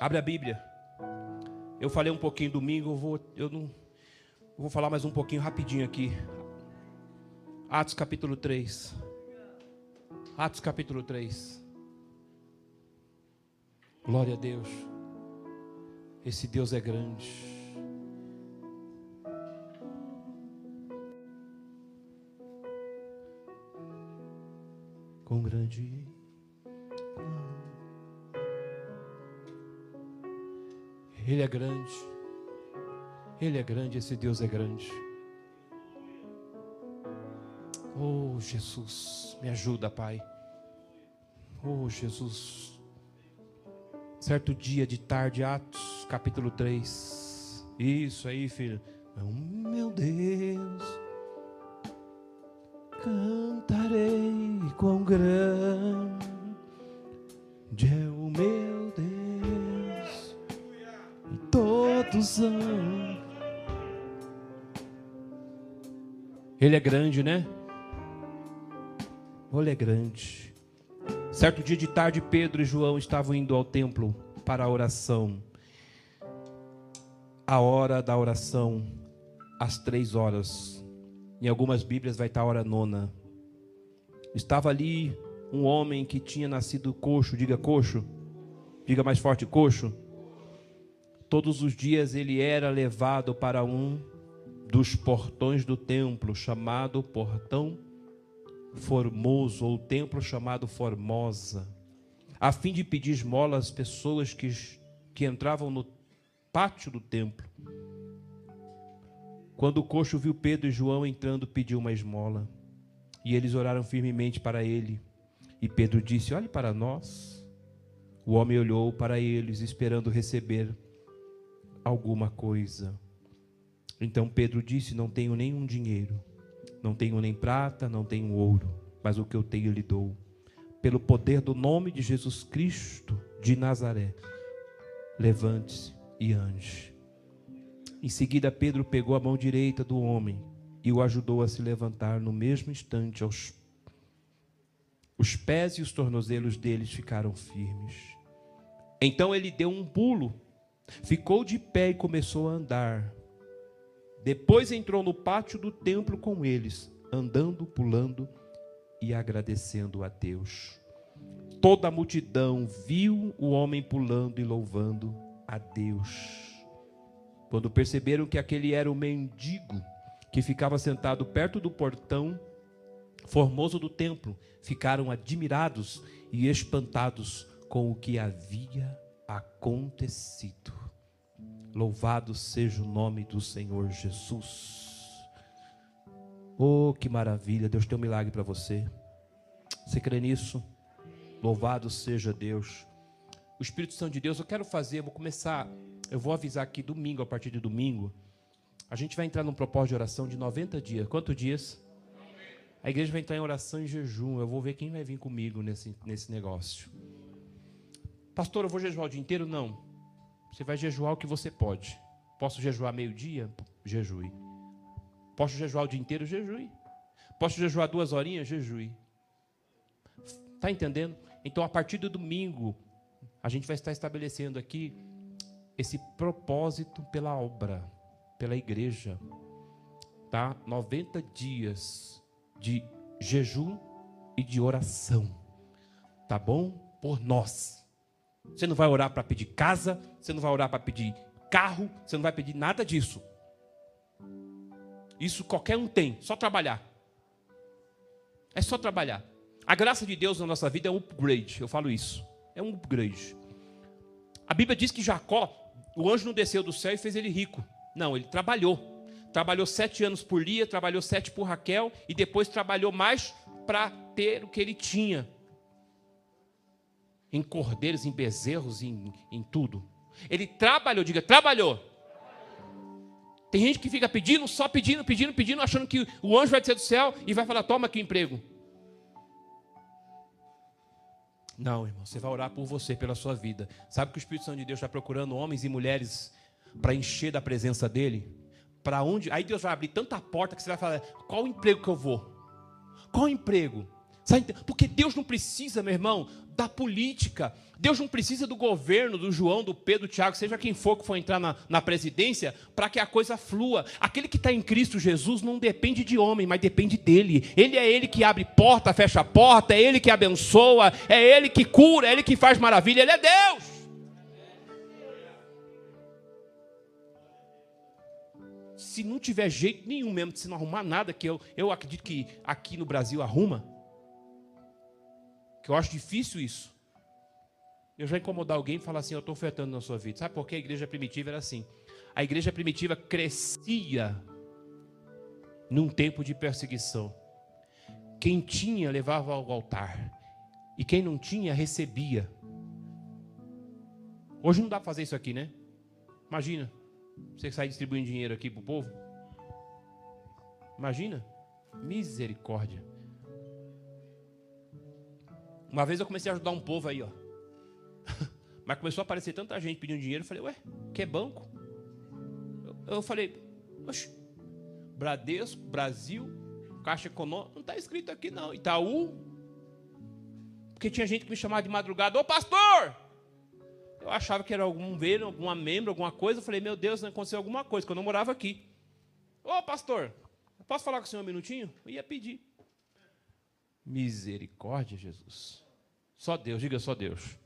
Abre a Bíblia. Eu falei um pouquinho domingo, eu vou, eu não, eu vou falar mais um pouquinho rapidinho aqui. Atos capítulo 3. Atos capítulo 3. Glória a Deus. Esse Deus é grande. Com grande Ele é grande. Ele é grande, esse Deus é grande. Oh, Jesus, me ajuda, Pai. Oh, Jesus. Certo dia de tarde, Atos, capítulo 3. Isso aí, filho. Oh, meu Deus, cantarei com grande amam. Ele é grande, né? Ele é grande. Certo dia de tarde, Pedro e João estavam indo ao templo para a oração. A hora da oração, às três horas. Em algumas Bíblias vai estar a hora nona. Estava ali um homem que tinha nascido coxo, diga coxo, diga mais forte coxo. Todos os dias ele era levado para um dos portões do templo, chamado Portão Formoso, ou templo chamado Formosa, a fim de pedir esmola às pessoas que, que entravam no pátio do templo. Quando o coxo viu Pedro e João entrando, pediu uma esmola. E eles oraram firmemente para ele. E Pedro disse: Olhe para nós. O homem olhou para eles, esperando receber alguma coisa. Então Pedro disse: Não tenho nenhum dinheiro, não tenho nem prata, não tenho ouro, mas o que eu tenho lhe dou. Pelo poder do nome de Jesus Cristo de Nazaré, levante-se e ande. Em seguida, Pedro pegou a mão direita do homem e o ajudou a se levantar no mesmo instante. Aos... Os pés e os tornozelos deles ficaram firmes. Então ele deu um pulo, ficou de pé e começou a andar. Depois entrou no pátio do templo com eles, andando, pulando e agradecendo a Deus. Toda a multidão viu o homem pulando e louvando a Deus. Quando perceberam que aquele era o mendigo que ficava sentado perto do portão formoso do templo, ficaram admirados e espantados com o que havia acontecido. Louvado seja o nome do Senhor Jesus. Oh, que maravilha! Deus tem um milagre para você. Você crê nisso? Louvado seja Deus. O Espírito Santo de Deus, eu quero fazer, eu vou começar, eu vou avisar aqui domingo, a partir de domingo. A gente vai entrar num propósito de oração de 90 dias. Quantos dias? A igreja vai entrar em oração e jejum. Eu vou ver quem vai vir comigo nesse, nesse negócio. Pastor, eu vou jejuar o dia inteiro? Não. Você vai jejuar o que você pode. Posso jejuar meio-dia? Jejue. Posso jejuar o dia inteiro? Jejue. Posso jejuar duas horinhas? Jejue. Está entendendo? Então, a partir do domingo, a gente vai estar estabelecendo aqui esse propósito pela obra, pela igreja. Tá? 90 dias de jejum e de oração. Tá bom? Por nós. Você não vai orar para pedir casa, você não vai orar para pedir carro, você não vai pedir nada disso. Isso qualquer um tem, só trabalhar. É só trabalhar. A graça de Deus na nossa vida é um upgrade, eu falo isso. É um upgrade. A Bíblia diz que Jacó, o anjo não desceu do céu e fez ele rico. Não, ele trabalhou. Trabalhou sete anos por Lia, trabalhou sete por Raquel e depois trabalhou mais para ter o que ele tinha em cordeiros, em bezerros, em, em tudo. Ele trabalhou, diga, trabalhou. Tem gente que fica pedindo, só pedindo, pedindo, pedindo, achando que o anjo vai descer do céu e vai falar: toma aqui o emprego. Não, irmão, você vai orar por você, pela sua vida. Sabe que o Espírito Santo de Deus está procurando homens e mulheres para encher da presença dele? Para onde? Aí Deus vai abrir tanta porta que você vai falar: qual emprego que eu vou? Qual emprego? Porque Deus não precisa, meu irmão, da política. Deus não precisa do governo, do João, do Pedro, do Tiago, seja quem for que for entrar na, na presidência, para que a coisa flua. Aquele que está em Cristo Jesus não depende de homem, mas depende dele. Ele é ele que abre porta, fecha porta, é ele que abençoa, é ele que cura, é ele que faz maravilha, ele é Deus. Se não tiver jeito nenhum mesmo de se não arrumar nada, que eu, eu acredito que aqui no Brasil arruma, que eu acho difícil isso. Eu já incomodar alguém e falar assim, eu estou ofertando na sua vida. Sabe por que a igreja primitiva era assim? A igreja primitiva crescia num tempo de perseguição. Quem tinha levava ao altar. E quem não tinha recebia. Hoje não dá para fazer isso aqui, né? Imagina. Você sair distribuindo dinheiro aqui para o povo. Imagina. Misericórdia. Uma vez eu comecei a ajudar um povo aí, ó. Mas começou a aparecer tanta gente pedindo dinheiro. Eu falei, ué, que é banco? Eu, eu falei, oxe, Bradesco, Brasil, Caixa Econômica, não está escrito aqui não. Itaú. Porque tinha gente que me chamava de madrugada, ô pastor! Eu achava que era algum ver, alguma membro, alguma coisa. Eu falei, meu Deus, não aconteceu alguma coisa, quando eu morava aqui. Ô pastor, posso falar com o senhor um minutinho? Eu ia pedir. Misericórdia, Jesus. Só Deus, diga só Deus.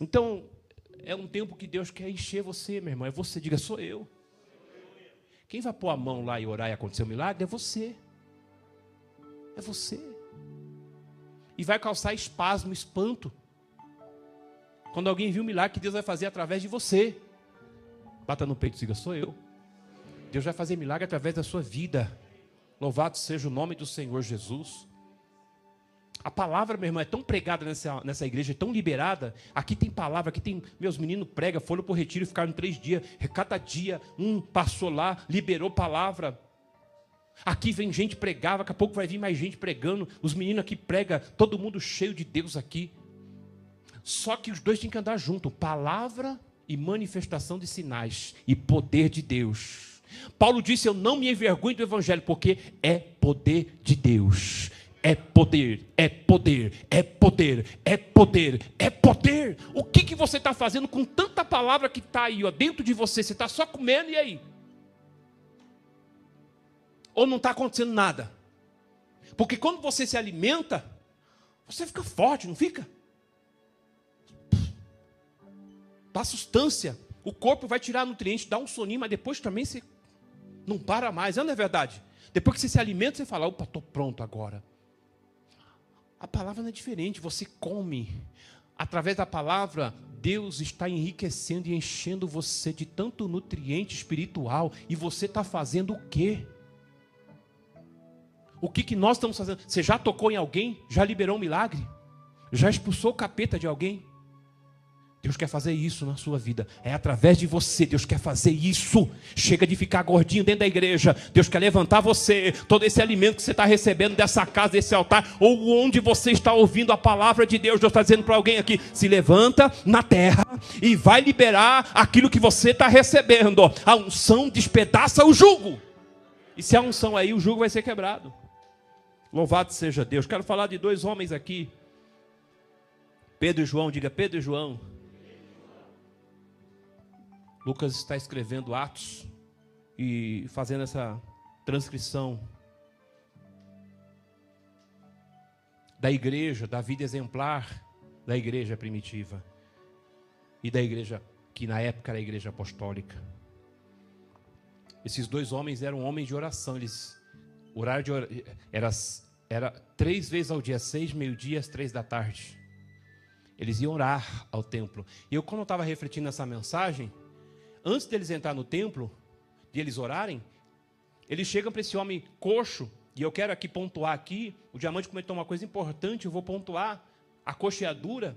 Então, é um tempo que Deus quer encher você, meu irmão. É você, diga, sou eu. Quem vai pôr a mão lá e orar e acontecer um milagre é você. É você. E vai causar espasmo, espanto. Quando alguém viu o milagre que Deus vai fazer através de você. Bata no peito e diga, sou eu. Deus vai fazer milagre através da sua vida. Louvado seja o nome do Senhor Jesus. A palavra, meu irmão, é tão pregada nessa, nessa igreja, é tão liberada. Aqui tem palavra, aqui tem. Meus meninos pregam, foram para o retiro e ficaram três dias. Cada dia, um passou lá, liberou palavra. Aqui vem gente pregar, daqui a pouco vai vir mais gente pregando. Os meninos aqui pregam, todo mundo cheio de Deus aqui. Só que os dois têm que andar junto: palavra e manifestação de sinais e poder de Deus. Paulo disse: Eu não me envergonho do Evangelho, porque é poder de Deus é poder, é poder, é poder, é poder, é poder. O que, que você está fazendo com tanta palavra que está aí ó, dentro de você? Você está só comendo e aí? Ou não está acontecendo nada? Porque quando você se alimenta, você fica forte, não fica? Dá sustância. O corpo vai tirar nutrientes, dá um soninho, mas depois também você não para mais. Não é verdade? Depois que você se alimenta, você fala: opa, estou pronto agora. A palavra não é diferente, você come. Através da palavra, Deus está enriquecendo e enchendo você de tanto nutriente espiritual. E você está fazendo o quê? O que, que nós estamos fazendo? Você já tocou em alguém? Já liberou um milagre? Já expulsou o capeta de alguém? Deus quer fazer isso na sua vida. É através de você. Deus quer fazer isso. Chega de ficar gordinho dentro da igreja. Deus quer levantar você. Todo esse alimento que você está recebendo dessa casa, desse altar, ou onde você está ouvindo a palavra de Deus. Deus está dizendo para alguém aqui: se levanta na terra e vai liberar aquilo que você está recebendo. A unção despedaça o jugo. E se a unção aí, o jugo vai ser quebrado. Louvado seja Deus. Quero falar de dois homens aqui. Pedro e João, diga Pedro e João. Lucas está escrevendo Atos e fazendo essa transcrição da igreja, da vida exemplar da igreja primitiva e da igreja que na época era a igreja apostólica. Esses dois homens eram homens de oração, eles horário de or... era, era três vezes ao dia, seis, meio-dia, às três da tarde. Eles iam orar ao templo. E eu, quando eu estava refletindo nessa mensagem, antes deles entrar no templo, de eles orarem, eles chegam para esse homem coxo, e eu quero aqui pontuar aqui, o diamante comentou uma coisa importante, eu vou pontuar, a coxeadura,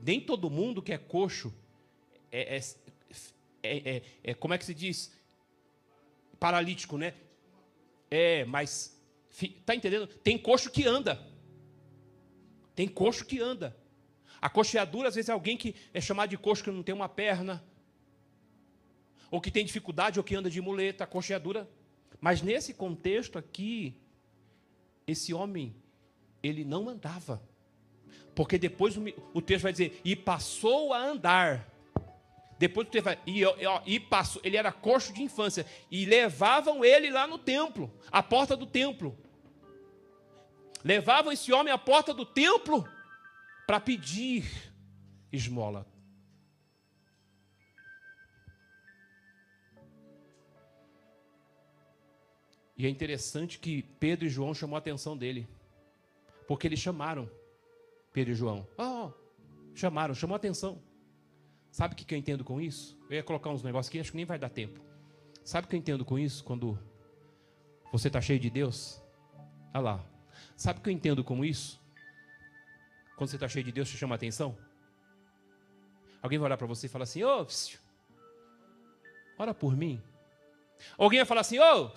nem todo mundo que é coxo, é, é, é, é, é como é que se diz? Paralítico, né? É, mas, tá entendendo? Tem coxo que anda, tem coxo que anda, a coxeadura, às vezes, é alguém que é chamado de coxo que não tem uma perna, ou que tem dificuldade, ou que anda de muleta, coxeadura. Mas nesse contexto aqui, esse homem ele não andava. Porque depois o texto vai dizer, e passou a andar. Depois o texto vai, e, e passou, ele era coxo de infância. E levavam ele lá no templo, à porta do templo. Levavam esse homem à porta do templo para pedir esmola. E é interessante que Pedro e João chamou a atenção dele. Porque eles chamaram Pedro e João. Oh, chamaram, chamou a atenção. Sabe o que eu entendo com isso? Eu ia colocar uns negócios aqui, acho que nem vai dar tempo. Sabe o que eu entendo com isso? Quando você está cheio de Deus? Olha lá. Sabe o que eu entendo com isso? Quando você está cheio de Deus, te chama a atenção? Alguém vai olhar para você e falar assim: Ô, oh, ora por mim. Alguém vai falar assim: Ô, oh,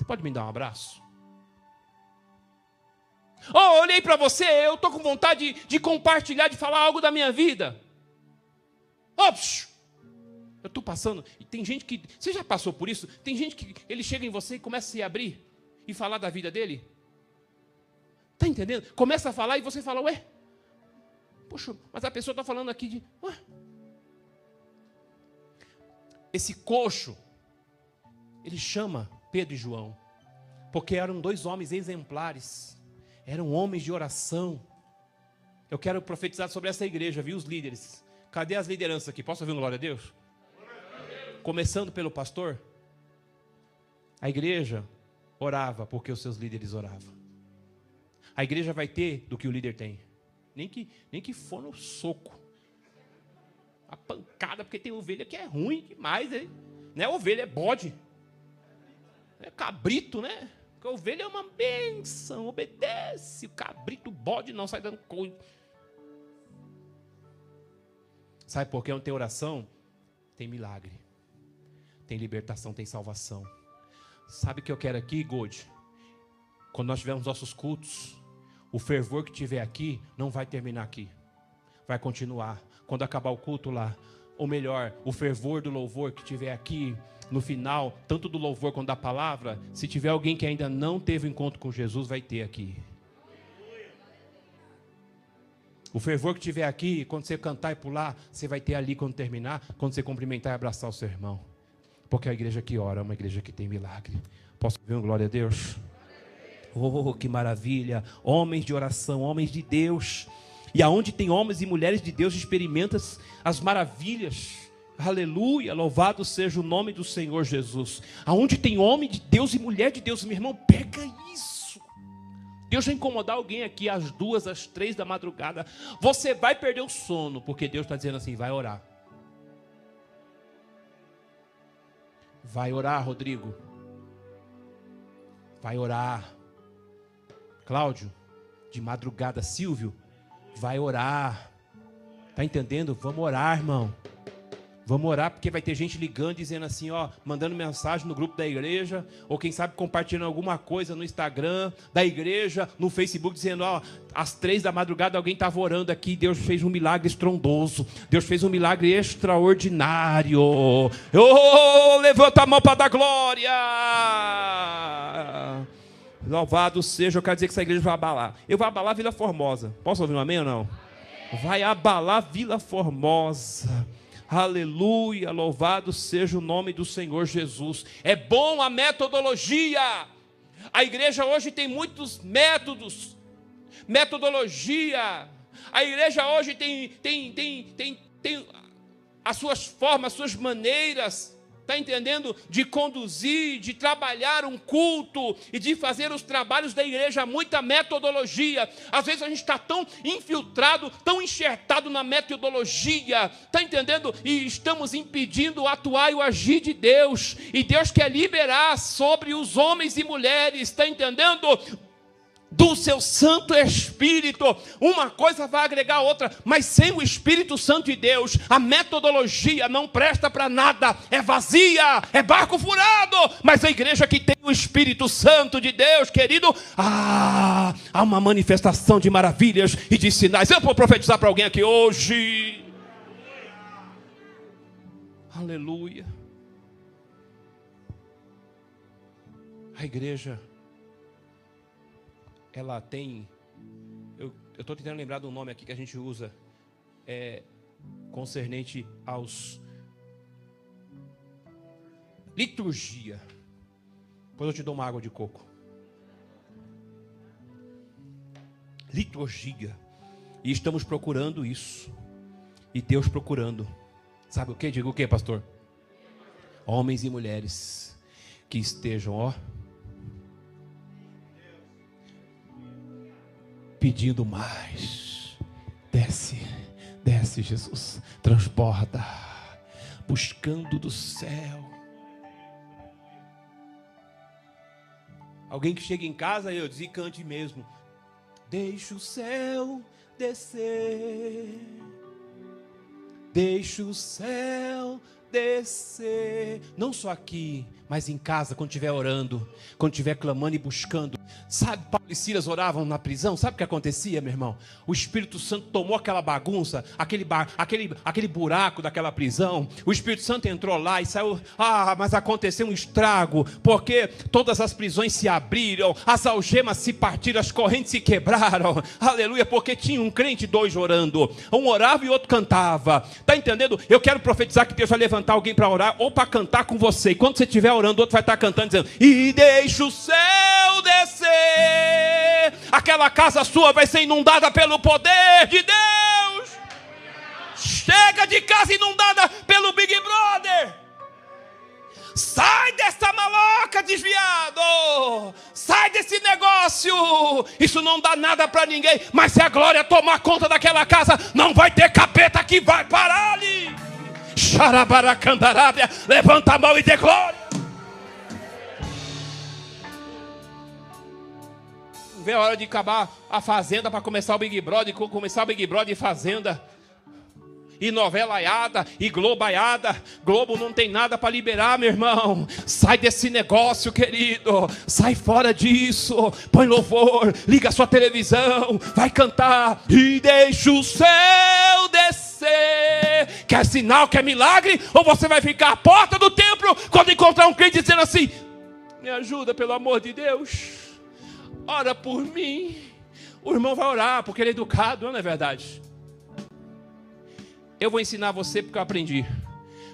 você pode me dar um abraço? Oh, olhei para você, eu estou com vontade de, de, compartilhar, de falar algo da minha vida. Oh, eu estou passando. E tem gente que. Você já passou por isso? Tem gente que ele chega em você e começa a se abrir e falar da vida dele. Está entendendo? Começa a falar e você fala, ué. Poxa, mas a pessoa está falando aqui de. Ué. Esse coxo, ele chama Pedro e João, porque eram dois homens exemplares, eram homens de oração. Eu quero profetizar sobre essa igreja, viu os líderes? Cadê as lideranças aqui? Posso ouvir um glória a Deus? Começando pelo pastor. A igreja orava porque os seus líderes oravam. A igreja vai ter do que o líder tem. Nem que, nem que for no soco. A pancada, porque tem ovelha que é ruim demais, hein? Não é ovelha, é bode. É cabrito, né? Porque a ovelha é uma benção, obedece. O cabrito, o bode não sai dando coisa. Sabe por que não tem oração? Tem milagre. Tem libertação, tem salvação. Sabe o que eu quero aqui, God? Quando nós tivermos nossos cultos, o fervor que tiver aqui não vai terminar aqui. Vai continuar. Quando acabar o culto lá, ou melhor, o fervor do louvor que tiver aqui no final, tanto do louvor quanto da palavra, se tiver alguém que ainda não teve encontro com Jesus, vai ter aqui. O fervor que tiver aqui, quando você cantar e pular, você vai ter ali quando terminar, quando você cumprimentar e abraçar o seu irmão. Porque a igreja que ora é uma igreja que tem milagre. Posso ver um glória a Deus? Oh, que maravilha! Homens de oração, homens de Deus. E aonde tem homens e mulheres de Deus, experimenta as maravilhas. Aleluia, louvado seja o nome do Senhor Jesus. Aonde tem homem de Deus e mulher de Deus, meu irmão, pega isso. Deus vai incomodar alguém aqui às duas, às três da madrugada. Você vai perder o sono, porque Deus está dizendo assim: vai orar. Vai orar, Rodrigo. Vai orar. Cláudio, de madrugada, Silvio, vai orar. Tá entendendo? Vamos orar, irmão. Vamos orar porque vai ter gente ligando dizendo assim, ó, mandando mensagem no grupo da igreja, ou quem sabe compartilhando alguma coisa no Instagram da igreja, no Facebook dizendo, ó, às três da madrugada alguém estava orando aqui, Deus fez um milagre estrondoso, Deus fez um milagre extraordinário. Oh, levanta a mão para dar glória. Louvado seja, eu quero dizer que essa igreja vai abalar. Eu vou abalar Vila Formosa. Posso ouvir um amém ou não? Vai abalar Vila Formosa. Aleluia, louvado seja o nome do Senhor Jesus. É bom a metodologia. A igreja hoje tem muitos métodos, metodologia. A igreja hoje tem, tem, tem, tem, tem as suas formas, as suas maneiras está entendendo? De conduzir, de trabalhar um culto e de fazer os trabalhos da igreja, muita metodologia. Às vezes a gente está tão infiltrado, tão enxertado na metodologia, está entendendo? E estamos impedindo o atuar e o agir de Deus. E Deus quer liberar sobre os homens e mulheres, está entendendo? Do seu Santo Espírito. Uma coisa vai agregar a outra, mas sem o Espírito Santo de Deus, a metodologia não presta para nada, é vazia, é barco furado. Mas a igreja que tem o Espírito Santo de Deus, querido, ah, há uma manifestação de maravilhas e de sinais. Eu vou profetizar para alguém aqui hoje. Aleluia. A igreja ela tem. Eu estou tentando lembrar do nome aqui que a gente usa. É, concernente aos. Liturgia. Depois eu te dou uma água de coco. Liturgia. E estamos procurando isso. E Deus procurando. Sabe o que? Diga o que, pastor? Homens e mulheres que estejam, ó, pedindo mais. Desce, desce, Jesus, transborda, buscando do céu. Alguém que chega em casa eu diz e cante mesmo. Deixa o céu descer. Deixa o céu descer. Não só aqui, mas em casa, quando estiver orando, quando estiver clamando e buscando. Sabe, Paulo e Silas oravam na prisão, sabe o que acontecia, meu irmão? O Espírito Santo tomou aquela bagunça, aquele, bar, aquele, aquele buraco daquela prisão. O Espírito Santo entrou lá e saiu. Ah, mas aconteceu um estrago, porque todas as prisões se abriram, as algemas se partiram, as correntes se quebraram. Aleluia, porque tinha um crente dois orando. Um orava e outro cantava. Está entendendo? Eu quero profetizar que Deus vai levantar alguém para orar ou para cantar com você. E quando você estiver orando, outro vai estar cantando, dizendo: E deixa o céu descer. Aquela casa sua vai ser inundada pelo poder de Deus. Chega de casa inundada pelo Big Brother. Sai dessa maloca desviado. Sai desse negócio. Isso não dá nada para ninguém. Mas se a glória tomar conta daquela casa, não vai ter capeta que vai parar ali. Xarabaracandarábia. Levanta a mão e dê glória. Vê a hora de acabar a Fazenda para começar o Big Brother, começar o Big Brother e Fazenda. E novelaiada, e globaiada. Globo não tem nada para liberar, meu irmão. Sai desse negócio, querido. Sai fora disso. Põe louvor, liga a sua televisão, vai cantar e deixa o céu descer. Quer sinal, quer milagre? Ou você vai ficar à porta do templo quando encontrar um crente dizendo assim: Me ajuda, pelo amor de Deus ora por mim. O irmão vai orar, porque ele é educado, não é verdade? Eu vou ensinar você porque eu aprendi.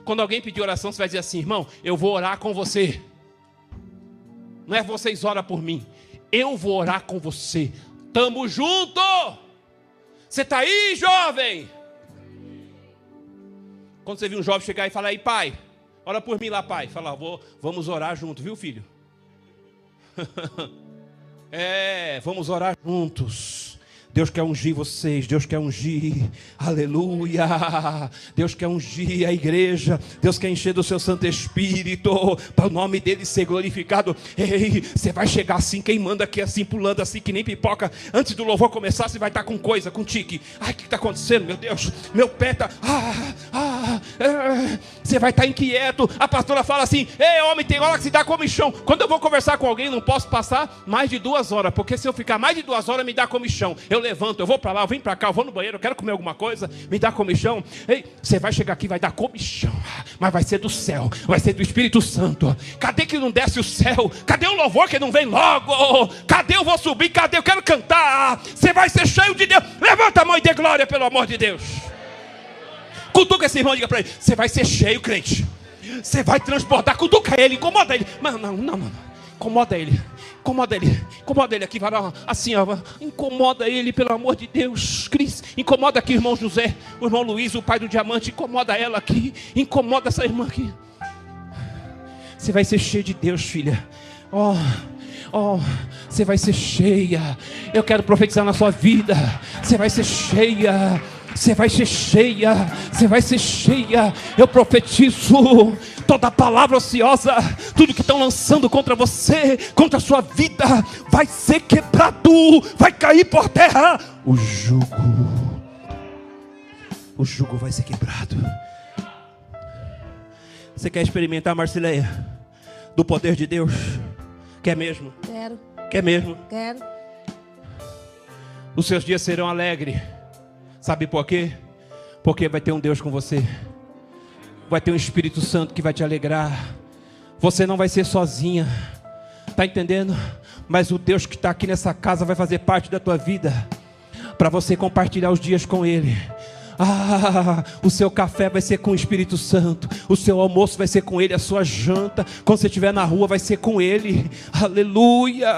Quando alguém pedir oração, você vai dizer assim, irmão, eu vou orar com você. Não é vocês oram por mim. Eu vou orar com você. Tamo junto. Você está aí, jovem? Quando você viu um jovem chegar e falar aí, pai, ora por mim lá, pai. Fala, vou, vamos orar junto, viu, filho? É, vamos orar juntos. Deus quer ungir vocês, Deus quer ungir, aleluia. Deus quer ungir a igreja, Deus quer encher do seu Santo Espírito, para o nome dele ser glorificado. Ei, você vai chegar assim, queimando aqui, assim, pulando assim, que nem pipoca. Antes do louvor começar, você vai estar com coisa, com tique. Ai, o que está acontecendo, meu Deus? Meu pé está. Ah, ah, é. Você vai estar inquieto. A pastora fala assim: Ei, homem, tem hora que se dá comichão. Quando eu vou conversar com alguém, não posso passar mais de duas horas, porque se eu ficar mais de duas horas, me dá comichão. Eu levanto, eu vou para lá, eu vim para cá, eu vou no banheiro, eu quero comer alguma coisa, me dá comichão. Ei, você vai chegar aqui, vai dar comichão, mas vai ser do céu, vai ser do Espírito Santo. Cadê que não desce o céu? Cadê o louvor que não vem logo? Cadê eu vou subir? Cadê eu quero cantar? Você vai ser cheio de Deus. Levanta a mão e dê glória, pelo amor de Deus. Cutuca esse irmão e diga para ele: Você vai ser cheio, crente. Você vai transportar, cutuca ele, incomoda ele. Mas não, não, não. Incomoda ele. Incomoda ele, incomoda ele aqui, lá, assim, ó, incomoda ele, pelo amor de Deus, Cris, incomoda aqui, irmão José, o irmão Luiz, o pai do diamante, incomoda ela aqui, incomoda essa irmã aqui. Você vai ser cheio de Deus, filha. Ó, oh, oh, você vai ser cheia. Eu quero profetizar na sua vida. Você vai ser cheia. Você vai ser cheia. Você vai ser cheia. Eu profetizo toda palavra ociosa, tudo que estão lançando contra você, contra a sua vida, vai ser quebrado, vai cair por terra. O jugo, o jugo vai ser quebrado. Você quer experimentar, Marcileia, do poder de Deus? Quer mesmo? Quero. Quer mesmo? Quero. Os seus dias serão alegres. Sabe por quê? Porque vai ter um Deus com você vai ter um Espírito Santo que vai te alegrar. Você não vai ser sozinha. Tá entendendo? Mas o Deus que está aqui nessa casa vai fazer parte da tua vida, para você compartilhar os dias com Ele. Ah, o seu café vai ser com o Espírito Santo, o seu almoço vai ser com Ele, a sua janta, quando você estiver na rua, vai ser com Ele, aleluia.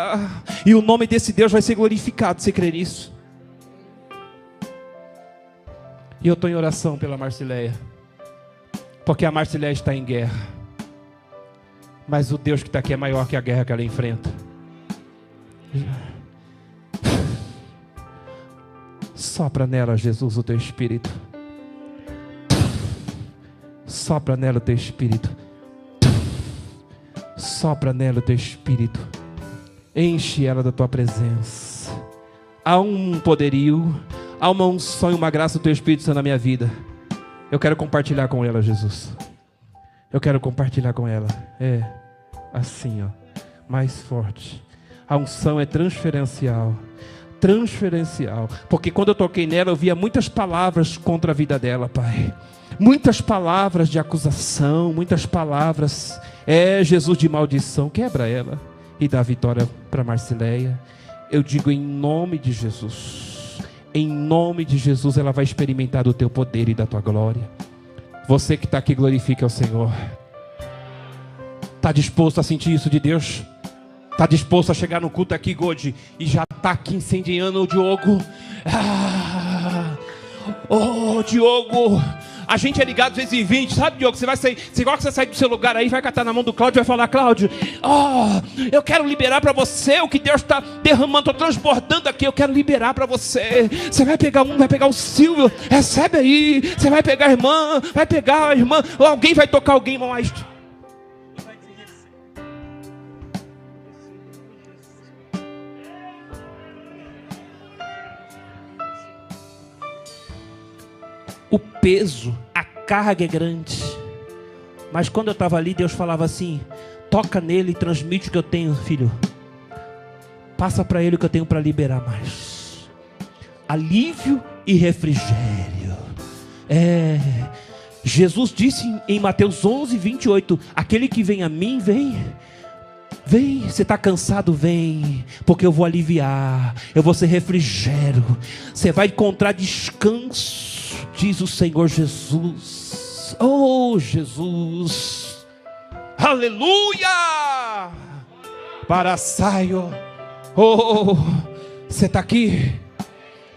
E o nome desse Deus vai ser glorificado. Você crê nisso? E eu estou em oração pela Marcileia, porque a Marcileia está em guerra, mas o Deus que está aqui é maior que a guerra que ela enfrenta. Sopra nela, Jesus, o teu espírito. Sopra nela o teu espírito. Sopra nela o teu espírito. Enche ela da tua presença. Há um poderio, há uma unção e uma graça do teu Espírito Santo na minha vida. Eu quero compartilhar com ela, Jesus. Eu quero compartilhar com ela. É, assim, ó, mais forte. A unção é transferencial transferencial. Porque quando eu toquei nela, eu via muitas palavras contra a vida dela, Pai. Muitas palavras de acusação, muitas palavras, é Jesus de maldição. Quebra ela e dá vitória para Marcileia. Eu digo em nome de Jesus. Em nome de Jesus, ela vai experimentar do teu poder e da tua glória. Você que está aqui, glorifique ao Senhor. Está disposto a sentir isso de Deus? Está disposto a chegar no culto aqui, God, e já está aqui incendiando o Diogo? Ah, oh, Diogo, a gente é ligado 220, sabe, Diogo? Você vai sair, você igual que você sai do seu lugar aí, vai catar na mão do Cláudio e vai falar, Cláudio, oh, eu quero liberar para você o que Deus está derramando, transbordando aqui, eu quero liberar para você. Você vai pegar um, vai pegar o Silvio, recebe aí. Você vai pegar a irmã, vai pegar a irmã, ou alguém vai tocar alguém mais. O peso, a carga é grande. Mas quando eu estava ali, Deus falava assim: toca nele e transmite o que eu tenho, filho. Passa para ele o que eu tenho para liberar mais. Alívio e refrigério. É. Jesus disse em Mateus 11, 28: Aquele que vem a mim, vem. Vem, você está cansado, vem, porque eu vou aliviar, eu vou ser refrigério, você vai encontrar descanso diz o Senhor Jesus. Oh, Jesus. Aleluia! Para saio. Oh, você está aqui?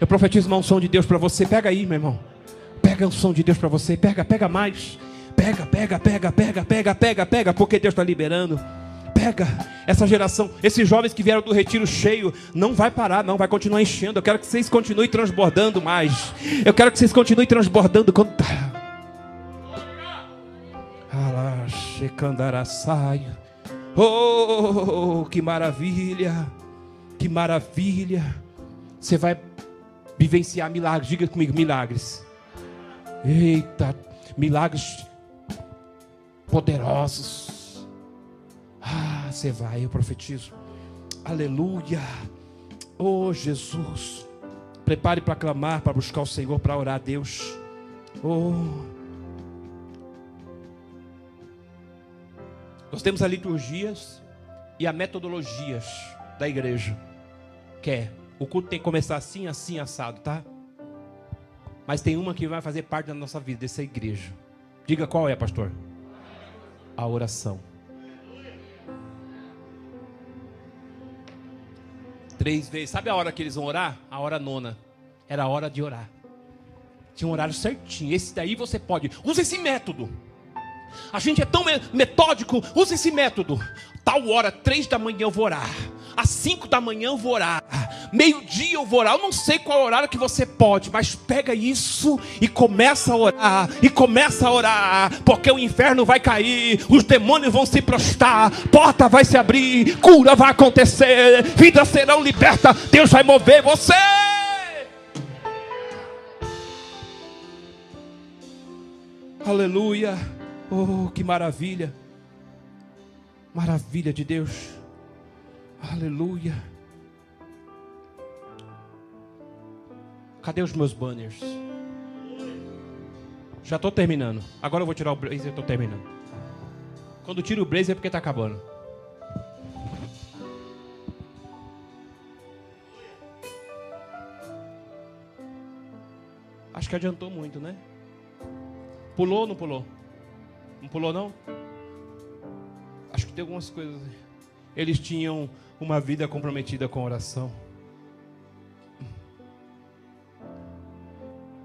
Eu profetizo uma unção de Deus para você. Pega aí, meu irmão. Pega a unção de Deus para você. Pega, pega mais. Pega, pega, pega, pega, pega, pega, pega, porque Deus está liberando. Pega essa geração, esses jovens que vieram do retiro cheio, não vai parar, não, vai continuar enchendo. Eu quero que vocês continuem transbordando mais. Eu quero que vocês continuem transbordando quando tá. Oh, que maravilha! Que maravilha! Você vai vivenciar milagres. Diga comigo, milagres. Eita, milagres poderosos ah, você vai, eu profetizo. Aleluia. Oh, Jesus. Prepare para clamar, para buscar o Senhor, para orar a Deus. Oh. Nós temos a liturgias e a metodologias da igreja. Que é, o culto tem que começar assim, assim, assado, tá? Mas tem uma que vai fazer parte da nossa vida, dessa igreja. Diga qual é, pastor? A oração. Três vezes. Sabe a hora que eles vão orar? A hora nona. Era a hora de orar. Tinha um horário certinho. Esse daí você pode. Usa esse método. A gente é tão metódico. Usa esse método. Tal hora, três da manhã eu vou orar. Às cinco da manhã eu vou orar. Meio-dia eu vou orar. Eu não sei qual é horário que você pode, mas pega isso e começa a orar. E começa a orar. Porque o inferno vai cair, os demônios vão se prostrar, porta vai se abrir, cura vai acontecer, vidas serão libertas. Deus vai mover você. Aleluia. Oh, que maravilha. Maravilha de Deus. Aleluia. Cadê os meus banners? Já estou terminando. Agora eu vou tirar o blazer, estou terminando. Quando tiro o blazer é porque está acabando. Acho que adiantou muito, né? Pulou ou não pulou? Não pulou não? Acho que tem algumas coisas. Eles tinham uma vida comprometida com oração.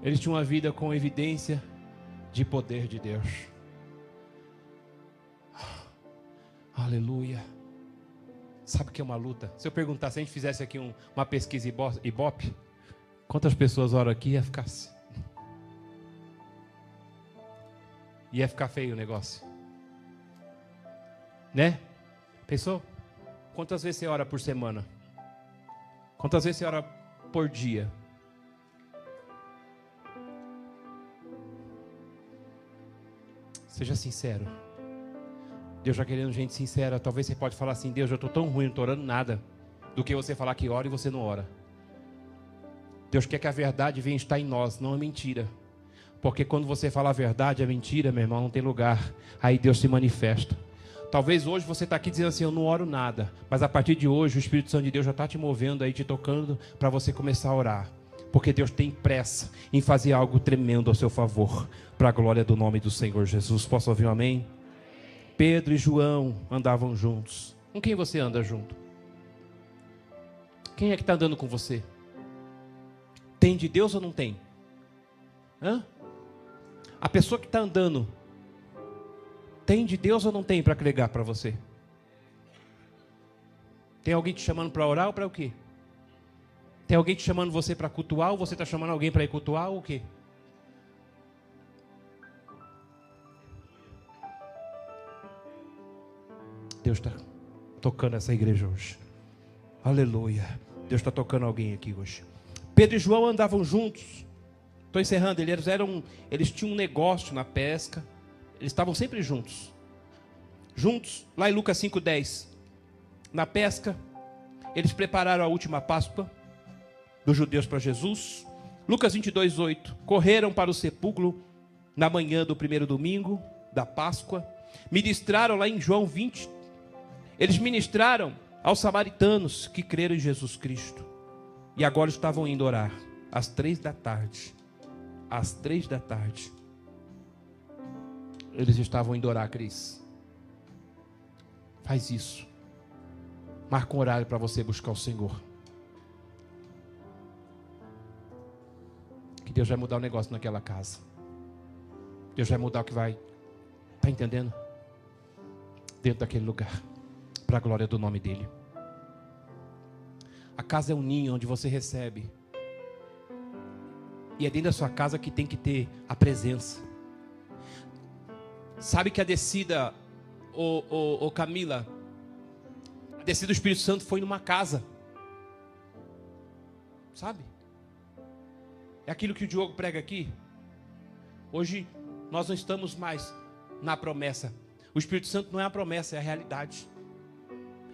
Eles tinham uma vida com evidência de poder de Deus. Aleluia. Sabe o que é uma luta? Se eu perguntar, se a gente fizesse aqui um, uma pesquisa Ibope, quantas pessoas oram aqui ia ficar? Ia ficar feio o negócio. Né? Pensou? Quantas vezes você ora por semana? Quantas vezes você ora por dia? Seja sincero. Deus já querendo gente sincera. Talvez você pode falar assim: Deus, eu estou tão ruim, não estou orando nada. Do que você falar que ora e você não ora. Deus quer que a verdade venha estar em nós, não é mentira. Porque quando você fala a verdade, a mentira, meu irmão, não tem lugar. Aí Deus se manifesta. Talvez hoje você está aqui dizendo assim: Eu não oro nada. Mas a partir de hoje, o Espírito Santo de Deus já está te movendo aí, te tocando, para você começar a orar. Porque Deus tem pressa em fazer algo tremendo ao seu favor, para a glória do nome do Senhor Jesus. Posso ouvir um amém? Pedro e João andavam juntos. Com quem você anda junto? Quem é que está andando com você? Tem de Deus ou não tem? Hã? A pessoa que está andando tem de Deus ou não tem para pregar para você? Tem alguém te chamando para orar ou para o quê? Tem alguém te chamando você para cultuar ou você está chamando alguém para ir cultuar ou o quê? Deus está tocando essa igreja hoje. Aleluia. Deus está tocando alguém aqui hoje. Pedro e João andavam juntos. Estou encerrando. Eles eram, eles tinham um negócio na pesca. Eles estavam sempre juntos. Juntos, lá em Lucas 5,10. Na pesca, eles prepararam a última Páscoa dos judeus para Jesus. Lucas 22,8. Correram para o sepulcro na manhã do primeiro domingo da Páscoa. Ministraram lá em João 20. Eles ministraram aos samaritanos que creram em Jesus Cristo. E agora estavam indo orar. Às três da tarde. Às três da tarde eles estavam indo orar, Cris. Faz isso. Marca um horário para você buscar o Senhor. Que Deus vai mudar o negócio naquela casa. Deus vai mudar o que vai. Está entendendo? Dentro daquele lugar. Para a glória do nome dEle. A casa é um ninho onde você recebe. E é dentro da sua casa que tem que ter a presença. Sabe que a descida, ô, ô Camila, a descida do Espírito Santo foi numa casa. Sabe? É aquilo que o Diogo prega aqui. Hoje nós não estamos mais na promessa. O Espírito Santo não é a promessa, é a realidade.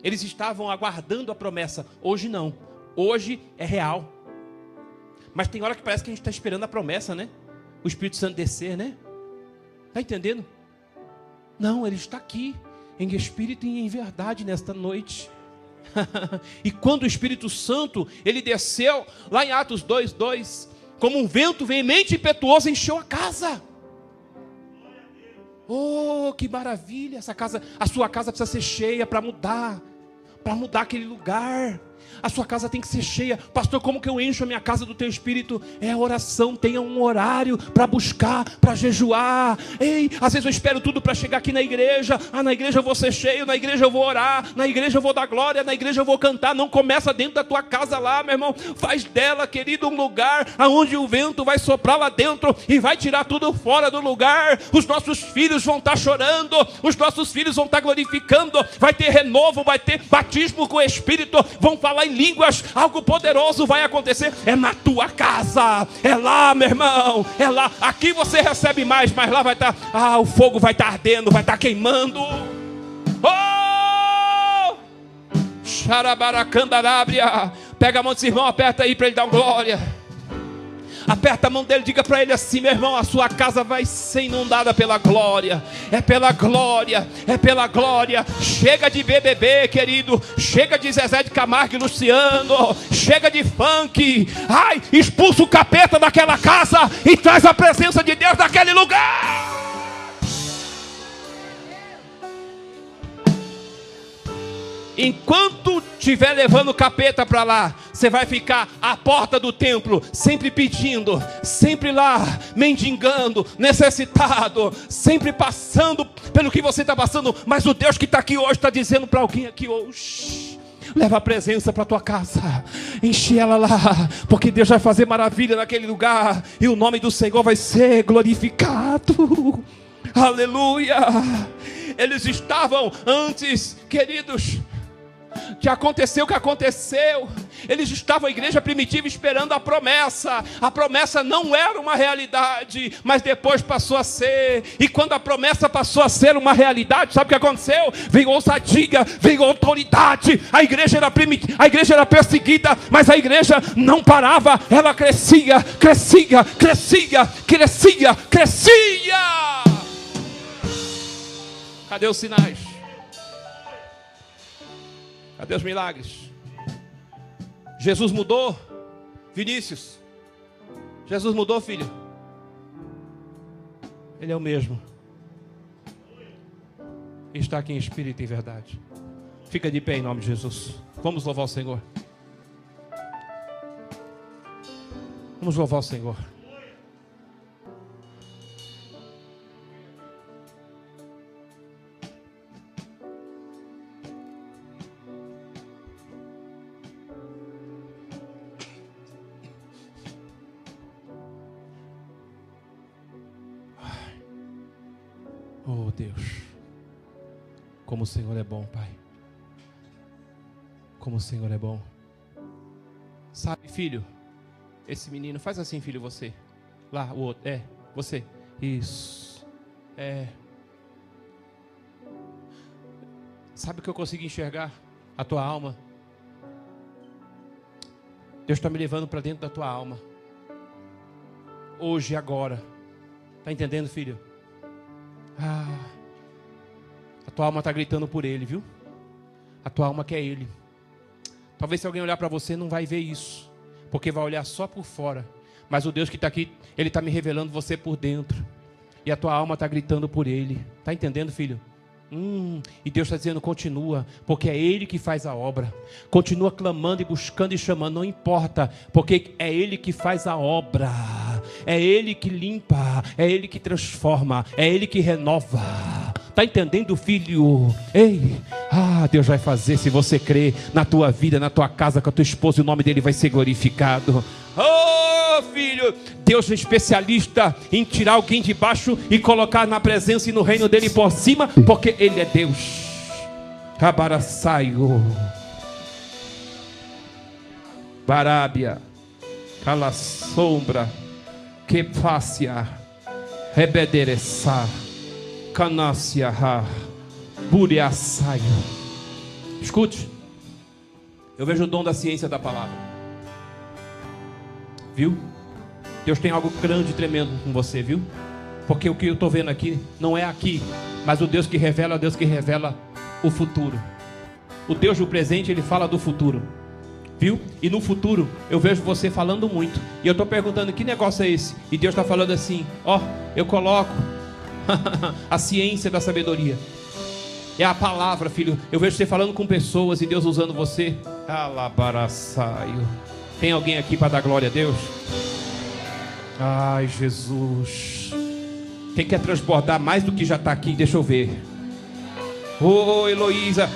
Eles estavam aguardando a promessa. Hoje não. Hoje é real. Mas tem hora que parece que a gente está esperando a promessa, né? O Espírito Santo descer, né? Está entendendo? Não, ele está aqui, em espírito e em verdade nesta noite. e quando o Espírito Santo, ele desceu, lá em Atos 2, 2, como um vento veemente e impetuoso, encheu a casa. Oh, que maravilha! Essa casa, a sua casa precisa ser cheia para mudar, para mudar aquele lugar a sua casa tem que ser cheia. Pastor, como que eu encho a minha casa do teu espírito? É oração, tenha um horário para buscar, para jejuar. Ei, às vezes eu espero tudo para chegar aqui na igreja. Ah, na igreja eu vou ser cheio, na igreja eu vou orar, na igreja eu vou dar glória, na igreja eu vou cantar. Não começa dentro da tua casa lá, meu irmão. Faz dela, querido, um lugar aonde o vento vai soprar lá dentro e vai tirar tudo fora do lugar. Os nossos filhos vão estar tá chorando, os nossos filhos vão estar tá glorificando. Vai ter renovo, vai ter batismo com o Espírito, vão falar falar em línguas, algo poderoso vai acontecer. É na tua casa, é lá, meu irmão, é lá. Aqui você recebe mais, mas lá vai estar, tá, ah, o fogo vai estar tá ardendo, vai estar tá queimando. Oh! Xarabaracandarábria. Pega a mão desse irmão, aperta aí para ele dar uma glória. Aperta a mão dele, diga para ele assim: meu irmão, a sua casa vai ser inundada pela glória. É pela glória, é pela glória. Chega de BBB, querido. Chega de Zezé de Camargo e Luciano. Chega de funk. Ai, expulsa o capeta daquela casa e traz a presença de Deus naquele lugar. Enquanto estiver levando o capeta para lá, você vai ficar à porta do templo, sempre pedindo, sempre lá, mendigando, necessitado, sempre passando pelo que você está passando. Mas o Deus que está aqui hoje está dizendo para alguém aqui hoje. Leva a presença para tua casa, enche ela lá, porque Deus vai fazer maravilha naquele lugar e o nome do Senhor vai ser glorificado. Aleluia! Eles estavam antes, queridos, que aconteceu o que aconteceu. Eles estavam a igreja primitiva esperando a promessa. A promessa não era uma realidade, mas depois passou a ser. E quando a promessa passou a ser uma realidade, sabe o que aconteceu? Veio ousadia, veio autoridade. A igreja era primitiva, a igreja era perseguida, mas a igreja não parava, ela crescia, crescia, crescia, crescia, crescia. Cadê os sinais? Cadê os milagres? Jesus mudou? Vinícius, Jesus mudou, filho? Ele é o mesmo. Está aqui em espírito e verdade. Fica de pé em nome de Jesus. Vamos louvar o Senhor. Vamos louvar o Senhor. Deus. Como o Senhor é bom, Pai. Como o Senhor é bom. Sabe, filho, esse menino, faz assim, filho, você. Lá, o outro. É, você. Isso. É. Sabe o que eu consigo enxergar? A tua alma. Deus está me levando para dentro da tua alma. Hoje, agora. Está entendendo, filho? Ah, a tua alma está gritando por Ele, viu? A tua alma quer Ele. Talvez se alguém olhar para você não vai ver isso, porque vai olhar só por fora. Mas o Deus que está aqui, Ele está me revelando você por dentro. E a tua alma está gritando por Ele. Está entendendo, filho? Hum, e Deus está dizendo: continua, porque é Ele que faz a obra. Continua clamando e buscando e chamando, não importa, porque é Ele que faz a obra. É Ele que limpa, é Ele que transforma, é Ele que renova. Está entendendo, filho? Ei, ah, Deus vai fazer se você crer na tua vida, na tua casa, com a tua esposa, o nome dele vai ser glorificado. Oh, filho, Deus é especialista em tirar alguém de baixo e colocar na presença e no reino dele por cima, porque ele é Deus. Cabaraçaio. Barábia. Cala sombra. Que fácia. Rebederessar. Canasiahá. Buriaçaio. Escute. Eu vejo o dom da ciência da palavra. Viu? Deus tem algo grande e tremendo com você, viu? Porque o que eu estou vendo aqui não é aqui, mas o Deus que revela é o Deus que revela o futuro. O Deus do presente, ele fala do futuro. Viu? E no futuro eu vejo você falando muito. E eu estou perguntando que negócio é esse? E Deus está falando assim: ó, eu coloco a ciência da sabedoria. É a palavra, filho. Eu vejo você falando com pessoas e Deus usando você. Alabaraçaio. Tem alguém aqui para dar glória a Deus? Ai, Jesus. Quem quer transbordar mais do que já está aqui? Deixa eu ver. Ô, oh, Heloísa.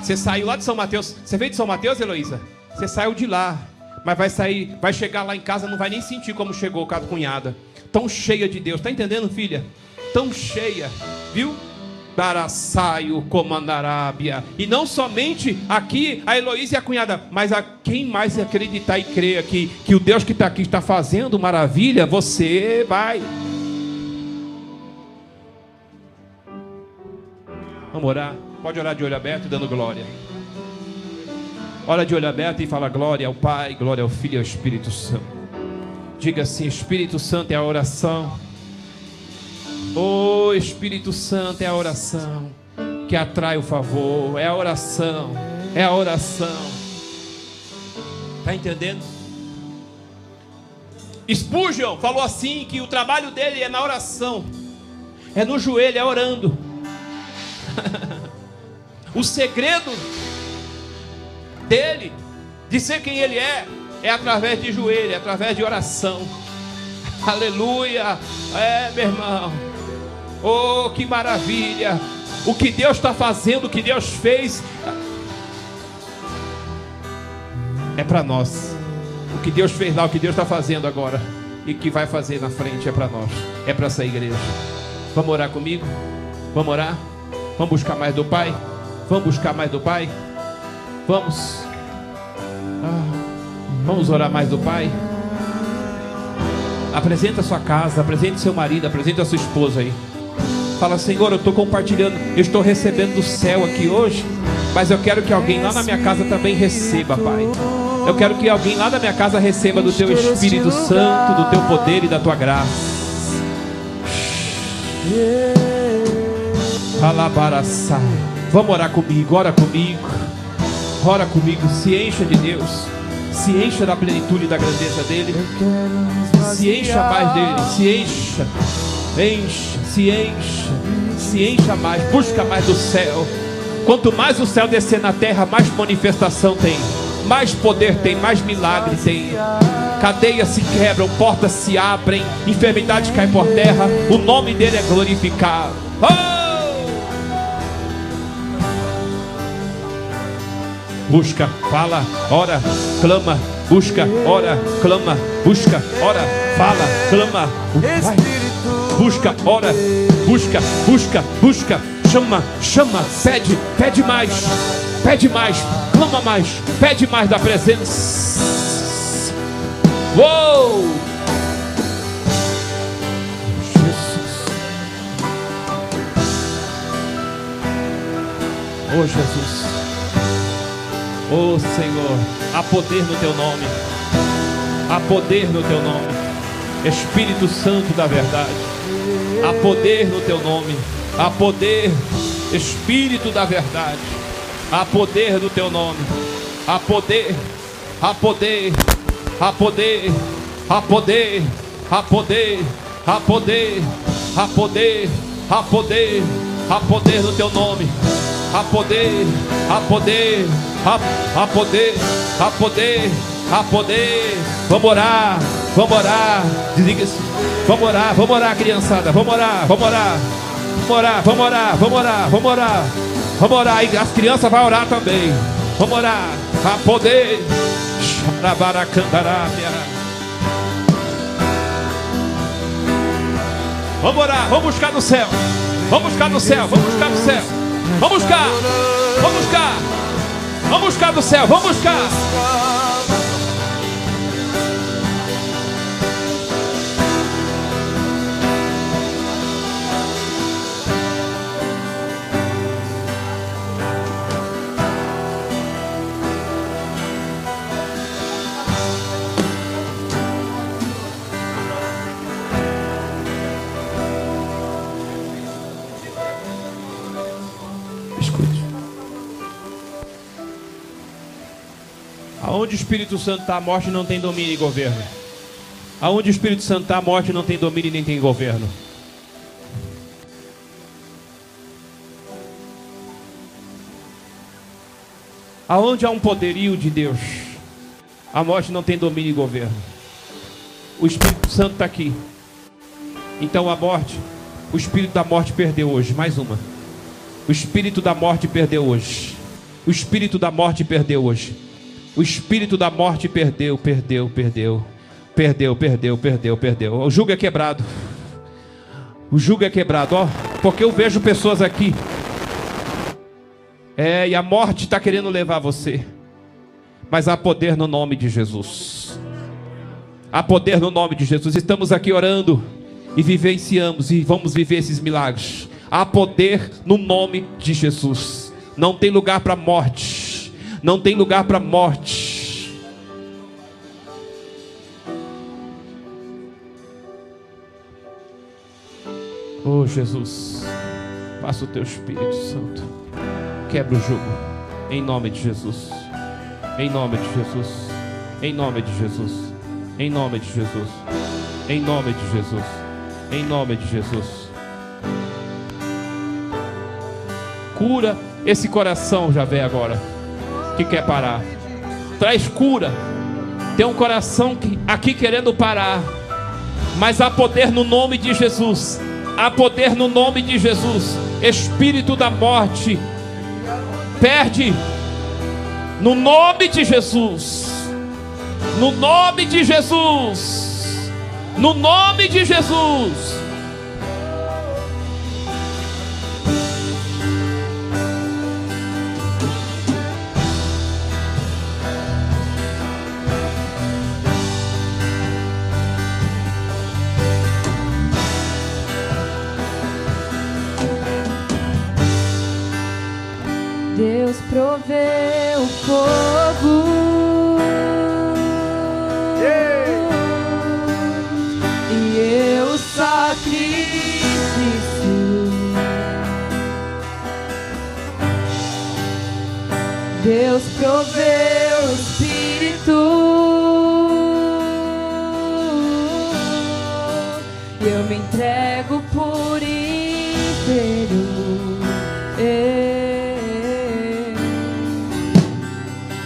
Você saiu lá de São Mateus. Você veio de São Mateus, Heloísa? Você saiu de lá. Mas vai sair, vai chegar lá em casa, não vai nem sentir como chegou a cunhada. Tão cheia de Deus. Tá entendendo, filha? tão cheia, viu? Daraçaio comandarábia. E não somente aqui a Heloísa e a cunhada, mas a quem mais acreditar e crer aqui que o Deus que está aqui está fazendo maravilha, você vai. Vamos orar. Pode orar de olho aberto, dando glória. Ora de olho aberto e fala glória ao Pai, glória ao Filho e ao Espírito Santo. Diga assim: Espírito Santo é a oração. Oh, Espírito Santo é a oração que atrai o favor. É a oração. É a oração. Está entendendo? Spurgeon falou assim que o trabalho dele é na oração. É no joelho, é orando. o segredo dele de ser quem ele é é através de joelho, é através de oração. Aleluia! É, meu irmão. Oh, que maravilha! O que Deus está fazendo, o que Deus fez, é para nós. O que Deus fez lá, o que Deus está fazendo agora e que vai fazer na frente é para nós, é para essa igreja. Vamos orar comigo? Vamos orar? Vamos buscar mais do Pai? Vamos buscar mais do Pai? Vamos. Ah, vamos orar mais do Pai? Apresenta a sua casa, apresente seu marido, apresente a sua esposa aí. Fala, Senhor, eu estou compartilhando, eu estou recebendo do céu aqui hoje, mas eu quero que alguém lá na minha casa também receba, Pai. Eu quero que alguém lá da minha casa receba do teu Espírito Santo, do teu poder e da tua graça. Alabaraçá. Vamos orar comigo, ora comigo. Ora comigo, se encha de Deus. Se encha da plenitude e da grandeza dele. Se encha mais dele, se encha. Encha, se encha, se encha mais, busca mais do céu. Quanto mais o céu descer na terra, mais manifestação tem, mais poder tem, mais milagre tem. Cadeias se quebram, portas se abrem, enfermidades caem por terra, o nome dele é glorificado. Oh! Busca, fala, ora, clama, busca, ora, clama, busca, ora, fala, clama. Busca, ora, busca, busca, busca, chama, chama, pede, pede mais, pede mais, clama mais, pede mais da presença. Uou! Jesus. Oh Jesus. Oh Senhor, há poder no teu nome. Há poder no teu nome. Espírito Santo da verdade. Há poder no teu nome. Há poder, Espírito da verdade. Há poder no teu nome. Há poder, há poder, há poder, há poder, há poder, há poder, há poder, há poder, há poder no teu nome. Há poder, há poder, há, há poder, há poder, há poder. Vamos orar, vamos orar. Desliga-se. Vamos orar, vamos orar, criançada. Vamos orar, vamos orar. Vamos orar, vamos orar, vamos orar, vamos orar. Vamos orar. E as crianças vão orar também. Vamos orar. A poder. Vamos orar, vamos buscar no céu. Vamos buscar no céu, vamos buscar no céu. Vamos buscar, vamos buscar. Vamos buscar no céu, vamos buscar. Aonde o Espírito Santo está, a morte não tem domínio e governo. Aonde o Espírito Santo está, a morte não tem domínio e nem tem governo. Aonde há um poderio de Deus, a morte não tem domínio e governo. O Espírito Santo está aqui. Então a morte, o espírito da morte perdeu hoje. Mais uma. O espírito da morte perdeu hoje. O espírito da morte perdeu hoje. O espírito da morte perdeu, perdeu, perdeu. Perdeu, perdeu, perdeu, perdeu. O jugo é quebrado. O jugo é quebrado, ó. Porque eu vejo pessoas aqui. É, e a morte está querendo levar você. Mas há poder no nome de Jesus. Há poder no nome de Jesus. Estamos aqui orando e vivenciamos e vamos viver esses milagres. Há poder no nome de Jesus. Não tem lugar para morte não tem lugar para morte. Oh Jesus, passa o teu Espírito Santo, quebra o jogo, em nome de Jesus, em nome de Jesus, em nome de Jesus, em nome de Jesus, em nome de Jesus, em nome de Jesus. Cura esse coração, Javé, agora que quer parar. Traz cura. Tem um coração aqui querendo parar, mas há poder no nome de Jesus. Há poder no nome de Jesus. Espírito da morte, perde no nome de Jesus. No nome de Jesus. No nome de Jesus. Sacrifício. Deus proveu o Espírito. Eu me entrego por inteiro.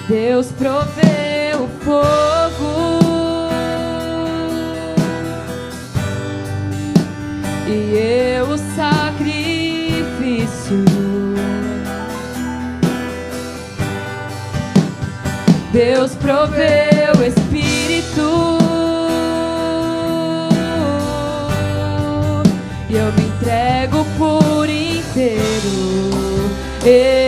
Deus proveu Proveu Espírito eu me entrego por inteiro. Enche-me,